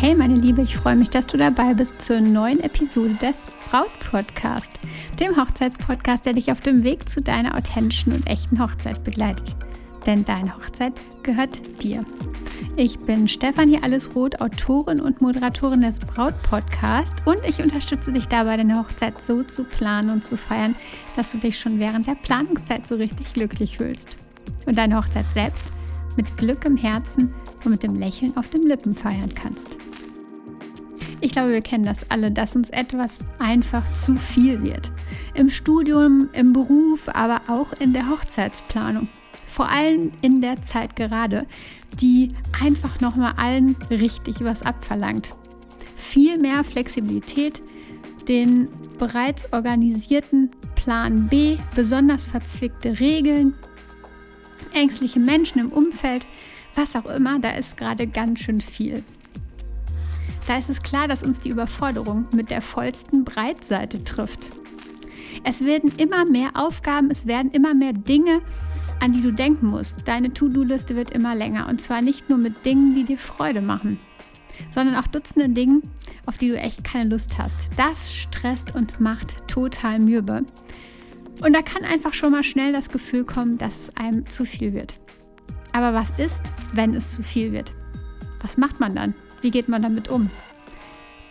Hey meine Liebe, ich freue mich, dass du dabei bist zur neuen Episode des Braut Podcast, dem Hochzeitspodcast, der dich auf dem Weg zu deiner authentischen und echten Hochzeit begleitet. Denn deine Hochzeit gehört dir. Ich bin Stefanie Allesroth, Autorin und Moderatorin des Braut Podcast und ich unterstütze dich dabei, deine Hochzeit so zu planen und zu feiern, dass du dich schon während der Planungszeit so richtig glücklich fühlst. Und deine Hochzeit selbst mit Glück im Herzen und mit dem Lächeln auf den Lippen feiern kannst. Ich glaube, wir kennen das alle, dass uns etwas einfach zu viel wird. Im Studium, im Beruf, aber auch in der Hochzeitsplanung. Vor allem in der Zeit gerade, die einfach nochmal allen richtig was abverlangt. Viel mehr Flexibilität, den bereits organisierten Plan B, besonders verzwickte Regeln, ängstliche Menschen im Umfeld, was auch immer, da ist gerade ganz schön viel. Da ist es klar, dass uns die Überforderung mit der vollsten Breitseite trifft. Es werden immer mehr Aufgaben, es werden immer mehr Dinge, an die du denken musst. Deine To-Do-Liste wird immer länger und zwar nicht nur mit Dingen, die dir Freude machen, sondern auch Dutzende Dingen, auf die du echt keine Lust hast. Das stresst und macht total mürbe. Und da kann einfach schon mal schnell das Gefühl kommen, dass es einem zu viel wird. Aber was ist, wenn es zu viel wird? Was macht man dann? Wie geht man damit um?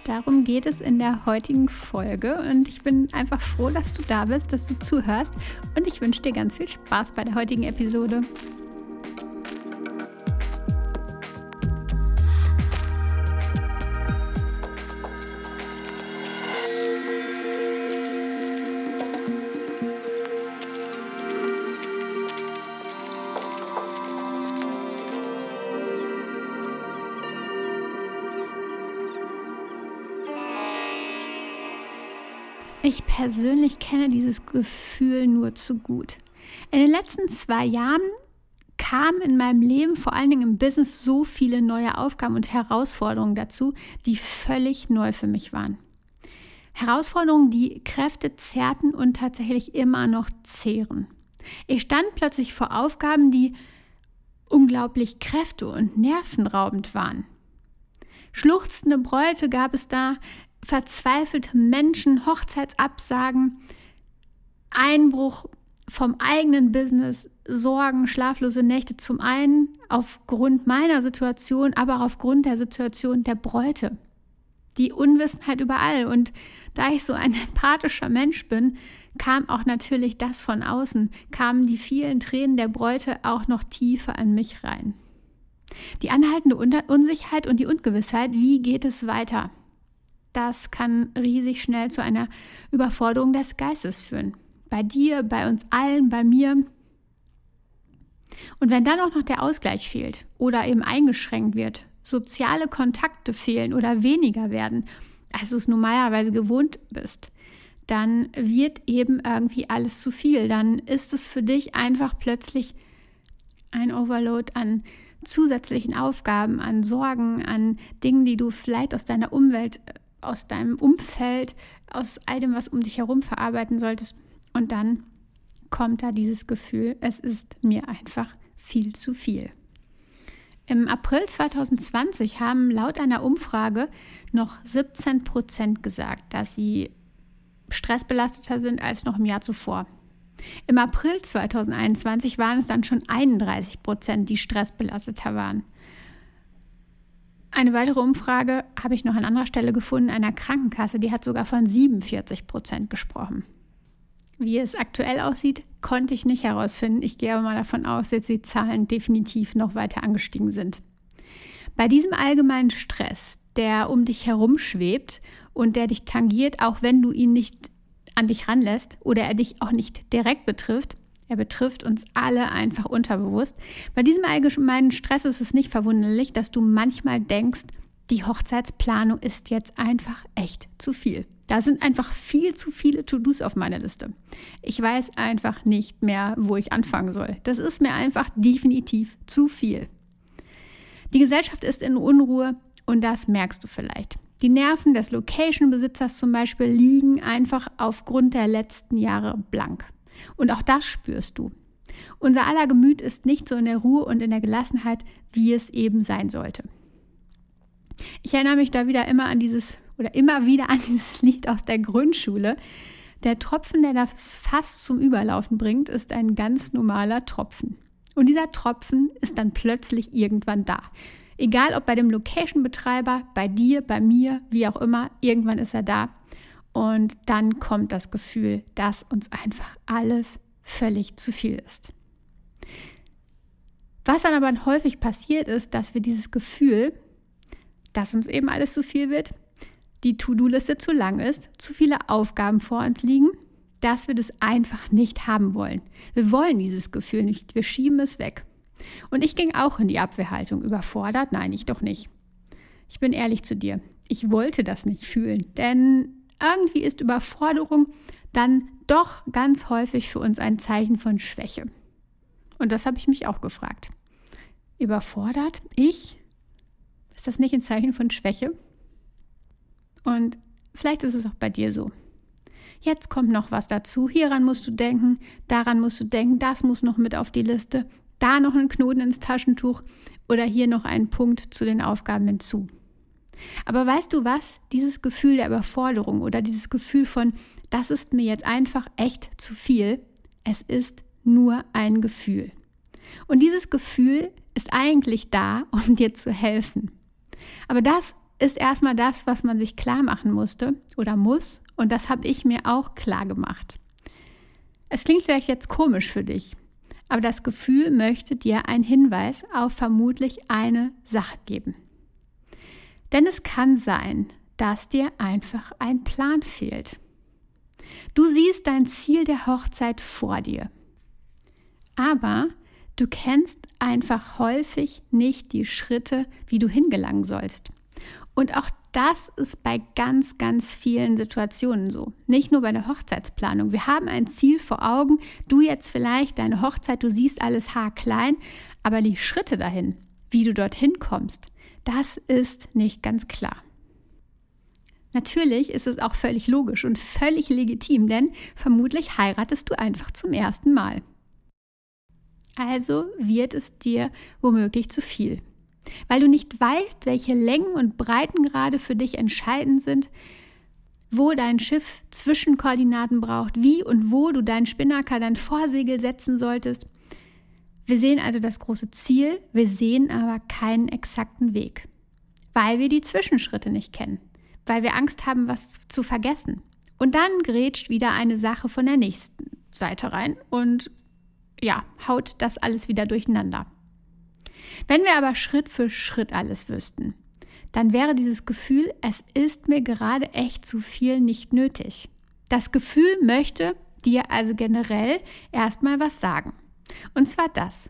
Darum geht es in der heutigen Folge und ich bin einfach froh, dass du da bist, dass du zuhörst und ich wünsche dir ganz viel Spaß bei der heutigen Episode. Ich persönlich kenne dieses Gefühl nur zu gut. In den letzten zwei Jahren kamen in meinem Leben, vor allen Dingen im Business, so viele neue Aufgaben und Herausforderungen dazu, die völlig neu für mich waren. Herausforderungen, die Kräfte zerrten und tatsächlich immer noch zehren. Ich stand plötzlich vor Aufgaben, die unglaublich kräfte- und nervenraubend waren. Schluchzende Bräute gab es da, verzweifelte Menschen, Hochzeitsabsagen, Einbruch vom eigenen Business, Sorgen, schlaflose Nächte zum einen aufgrund meiner Situation, aber auch aufgrund der Situation der Bräute. Die Unwissenheit überall. Und da ich so ein empathischer Mensch bin, kam auch natürlich das von außen, kamen die vielen Tränen der Bräute auch noch tiefer an mich rein. Die anhaltende Unsicherheit und die Ungewissheit, wie geht es weiter? Das kann riesig schnell zu einer Überforderung des Geistes führen. Bei dir, bei uns allen, bei mir. Und wenn dann auch noch der Ausgleich fehlt oder eben eingeschränkt wird, soziale Kontakte fehlen oder weniger werden, als du es normalerweise gewohnt bist, dann wird eben irgendwie alles zu viel. Dann ist es für dich einfach plötzlich ein Overload an zusätzlichen Aufgaben, an Sorgen, an Dingen, die du vielleicht aus deiner Umwelt aus deinem Umfeld, aus all dem, was um dich herum verarbeiten solltest. Und dann kommt da dieses Gefühl, es ist mir einfach viel zu viel. Im April 2020 haben laut einer Umfrage noch 17 Prozent gesagt, dass sie stressbelasteter sind als noch im Jahr zuvor. Im April 2021 waren es dann schon 31 Prozent, die stressbelasteter waren. Eine weitere Umfrage habe ich noch an anderer Stelle gefunden, einer Krankenkasse, die hat sogar von 47 Prozent gesprochen. Wie es aktuell aussieht, konnte ich nicht herausfinden. Ich gehe aber mal davon aus, dass die Zahlen definitiv noch weiter angestiegen sind. Bei diesem allgemeinen Stress, der um dich herum schwebt und der dich tangiert, auch wenn du ihn nicht an dich ranlässt oder er dich auch nicht direkt betrifft, er betrifft uns alle einfach unterbewusst. Bei diesem allgemeinen Stress ist es nicht verwunderlich, dass du manchmal denkst, die Hochzeitsplanung ist jetzt einfach echt zu viel. Da sind einfach viel zu viele To-Dos auf meiner Liste. Ich weiß einfach nicht mehr, wo ich anfangen soll. Das ist mir einfach definitiv zu viel. Die Gesellschaft ist in Unruhe und das merkst du vielleicht. Die Nerven des Location-Besitzers zum Beispiel liegen einfach aufgrund der letzten Jahre blank. Und auch das spürst du. Unser aller Gemüt ist nicht so in der Ruhe und in der Gelassenheit, wie es eben sein sollte. Ich erinnere mich da wieder immer an dieses oder immer wieder an dieses Lied aus der Grundschule. Der Tropfen, der das Fass zum Überlaufen bringt, ist ein ganz normaler Tropfen. Und dieser Tropfen ist dann plötzlich irgendwann da. Egal ob bei dem Location-Betreiber, bei dir, bei mir, wie auch immer, irgendwann ist er da. Und dann kommt das Gefühl, dass uns einfach alles völlig zu viel ist. Was dann aber häufig passiert ist, dass wir dieses Gefühl, dass uns eben alles zu viel wird, die To-Do-Liste zu lang ist, zu viele Aufgaben vor uns liegen, dass wir das einfach nicht haben wollen. Wir wollen dieses Gefühl nicht, wir schieben es weg. Und ich ging auch in die Abwehrhaltung. Überfordert? Nein, ich doch nicht. Ich bin ehrlich zu dir. Ich wollte das nicht fühlen, denn irgendwie ist Überforderung dann doch ganz häufig für uns ein Zeichen von Schwäche. Und das habe ich mich auch gefragt. Überfordert? Ich? Ist das nicht ein Zeichen von Schwäche? Und vielleicht ist es auch bei dir so. Jetzt kommt noch was dazu. Hieran musst du denken, daran musst du denken, das muss noch mit auf die Liste, da noch ein Knoten ins Taschentuch oder hier noch ein Punkt zu den Aufgaben hinzu. Aber weißt du was? Dieses Gefühl der Überforderung oder dieses Gefühl von, das ist mir jetzt einfach echt zu viel, es ist nur ein Gefühl. Und dieses Gefühl ist eigentlich da, um dir zu helfen. Aber das ist erstmal das, was man sich klar machen musste oder muss. Und das habe ich mir auch klar gemacht. Es klingt vielleicht jetzt komisch für dich, aber das Gefühl möchte dir einen Hinweis auf vermutlich eine Sache geben. Denn es kann sein, dass dir einfach ein Plan fehlt. Du siehst dein Ziel der Hochzeit vor dir. Aber du kennst einfach häufig nicht die Schritte, wie du hingelangen sollst. Und auch das ist bei ganz, ganz vielen Situationen so. Nicht nur bei der Hochzeitsplanung. Wir haben ein Ziel vor Augen. Du jetzt vielleicht deine Hochzeit, du siehst alles haarklein, aber die Schritte dahin, wie du dorthin kommst, das ist nicht ganz klar. Natürlich ist es auch völlig logisch und völlig legitim, denn vermutlich heiratest du einfach zum ersten Mal. Also wird es dir womöglich zu viel weil du nicht weißt, welche Längen und Breitengrade für dich entscheidend sind, wo dein Schiff Zwischenkoordinaten braucht, wie und wo du deinen Spinnaker, dein Vorsegel setzen solltest. Wir sehen also das große Ziel, wir sehen aber keinen exakten Weg, weil wir die Zwischenschritte nicht kennen, weil wir Angst haben, was zu vergessen. Und dann grätscht wieder eine Sache von der nächsten Seite rein und ja, haut das alles wieder durcheinander. Wenn wir aber Schritt für Schritt alles wüssten, dann wäre dieses Gefühl, es ist mir gerade echt zu viel nicht nötig. Das Gefühl möchte dir also generell erstmal was sagen. Und zwar das.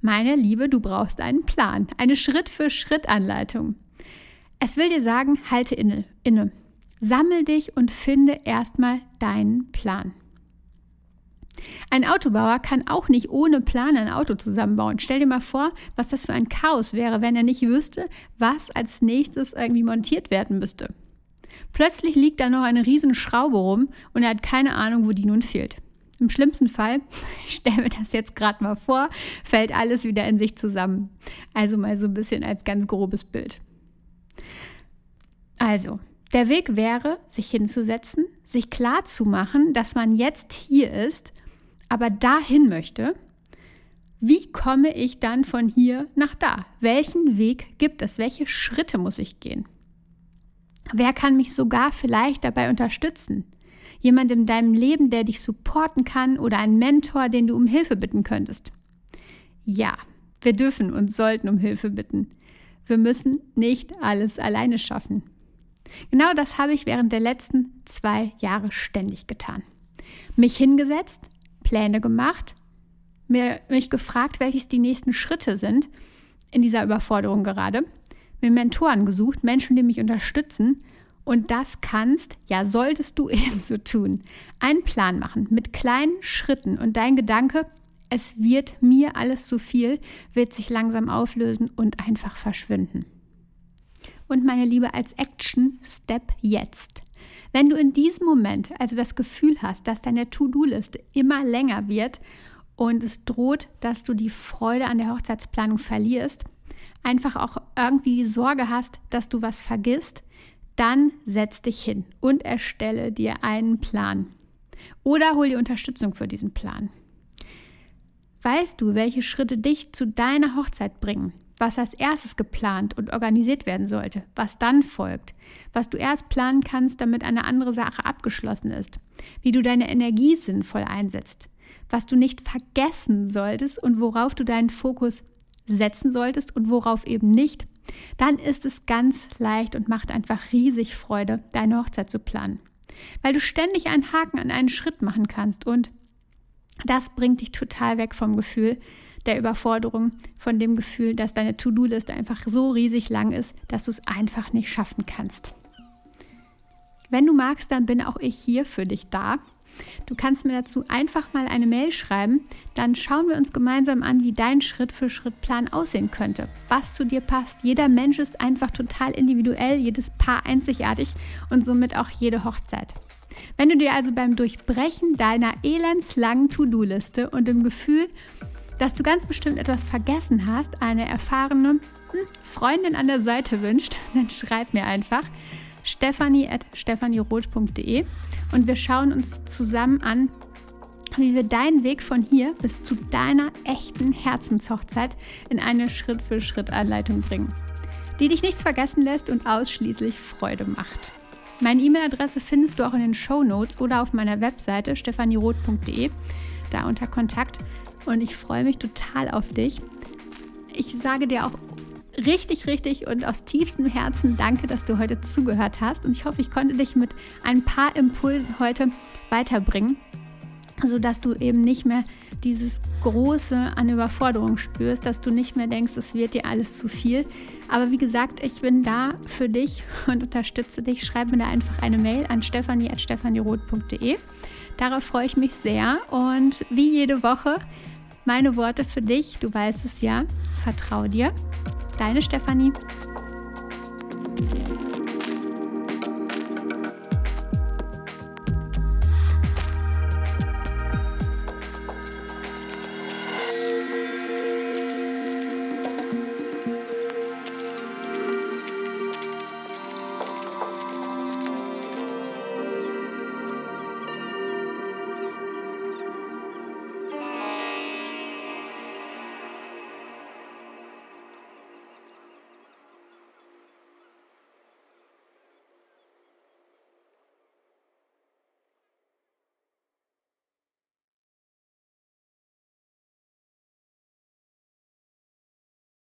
Meine Liebe, du brauchst einen Plan, eine Schritt-für-Schritt-Anleitung. Es will dir sagen, halte inne, inne. Sammel dich und finde erstmal deinen Plan. Ein Autobauer kann auch nicht ohne Plan ein Auto zusammenbauen. Stell dir mal vor, was das für ein Chaos wäre, wenn er nicht wüsste, was als nächstes irgendwie montiert werden müsste. Plötzlich liegt da noch eine riesen Schraube rum und er hat keine Ahnung, wo die nun fehlt. Im schlimmsten Fall, ich stelle mir das jetzt gerade mal vor, fällt alles wieder in sich zusammen. Also mal so ein bisschen als ganz grobes Bild. Also, der Weg wäre, sich hinzusetzen, sich klar zu machen, dass man jetzt hier ist aber dahin möchte, wie komme ich dann von hier nach da? Welchen Weg gibt es? Welche Schritte muss ich gehen? Wer kann mich sogar vielleicht dabei unterstützen? Jemand in deinem Leben, der dich supporten kann oder ein Mentor, den du um Hilfe bitten könntest? Ja, wir dürfen und sollten um Hilfe bitten. Wir müssen nicht alles alleine schaffen. Genau das habe ich während der letzten zwei Jahre ständig getan. Mich hingesetzt, Pläne gemacht, mir, mich gefragt, welches die nächsten Schritte sind in dieser Überforderung gerade, mir Mentoren gesucht, Menschen, die mich unterstützen. Und das kannst, ja, solltest du ebenso tun. Einen Plan machen mit kleinen Schritten und dein Gedanke, es wird mir alles zu viel, wird sich langsam auflösen und einfach verschwinden. Und meine Liebe, als Action Step jetzt. Wenn du in diesem Moment also das Gefühl hast, dass deine To-Do-Liste immer länger wird und es droht, dass du die Freude an der Hochzeitsplanung verlierst, einfach auch irgendwie die Sorge hast, dass du was vergisst, dann setz dich hin und erstelle dir einen Plan. Oder hol dir Unterstützung für diesen Plan. Weißt du, welche Schritte dich zu deiner Hochzeit bringen? Was als erstes geplant und organisiert werden sollte? Was dann folgt? Was du erst planen kannst, damit eine andere Sache abgeschlossen ist? Wie du deine Energie sinnvoll einsetzt? Was du nicht vergessen solltest und worauf du deinen Fokus setzen solltest und worauf eben nicht? Dann ist es ganz leicht und macht einfach riesig Freude, deine Hochzeit zu planen. Weil du ständig einen Haken an einen Schritt machen kannst und das bringt dich total weg vom Gefühl der Überforderung, von dem Gefühl, dass deine To-Do-Liste einfach so riesig lang ist, dass du es einfach nicht schaffen kannst. Wenn du magst, dann bin auch ich hier für dich da. Du kannst mir dazu einfach mal eine Mail schreiben, dann schauen wir uns gemeinsam an, wie dein Schritt-für-Schritt-Plan aussehen könnte, was zu dir passt. Jeder Mensch ist einfach total individuell, jedes Paar einzigartig und somit auch jede Hochzeit. Wenn du dir also beim Durchbrechen deiner elendslangen To-Do-Liste und dem Gefühl, dass du ganz bestimmt etwas vergessen hast, eine erfahrene hm, Freundin an der Seite wünscht, dann schreib mir einfach stephanie.stephanieroth.de und wir schauen uns zusammen an, wie wir deinen Weg von hier bis zu deiner echten Herzenshochzeit in eine Schritt-für-Schritt-Anleitung bringen, die dich nichts vergessen lässt und ausschließlich Freude macht. Meine E-Mail-Adresse findest du auch in den Show Notes oder auf meiner Webseite stephanieroth.de, da unter Kontakt. Und ich freue mich total auf dich. Ich sage dir auch richtig, richtig und aus tiefstem Herzen danke, dass du heute zugehört hast. Und ich hoffe, ich konnte dich mit ein paar Impulsen heute weiterbringen, sodass du eben nicht mehr dieses Große an Überforderung spürst, dass du nicht mehr denkst, es wird dir alles zu viel. Aber wie gesagt, ich bin da für dich und unterstütze dich. Schreib mir da einfach eine Mail an stephanie.stephanieroth.de. Darauf freue ich mich sehr. Und wie jede Woche, meine Worte für dich, du weißt es ja, vertrau dir. Deine Stefanie.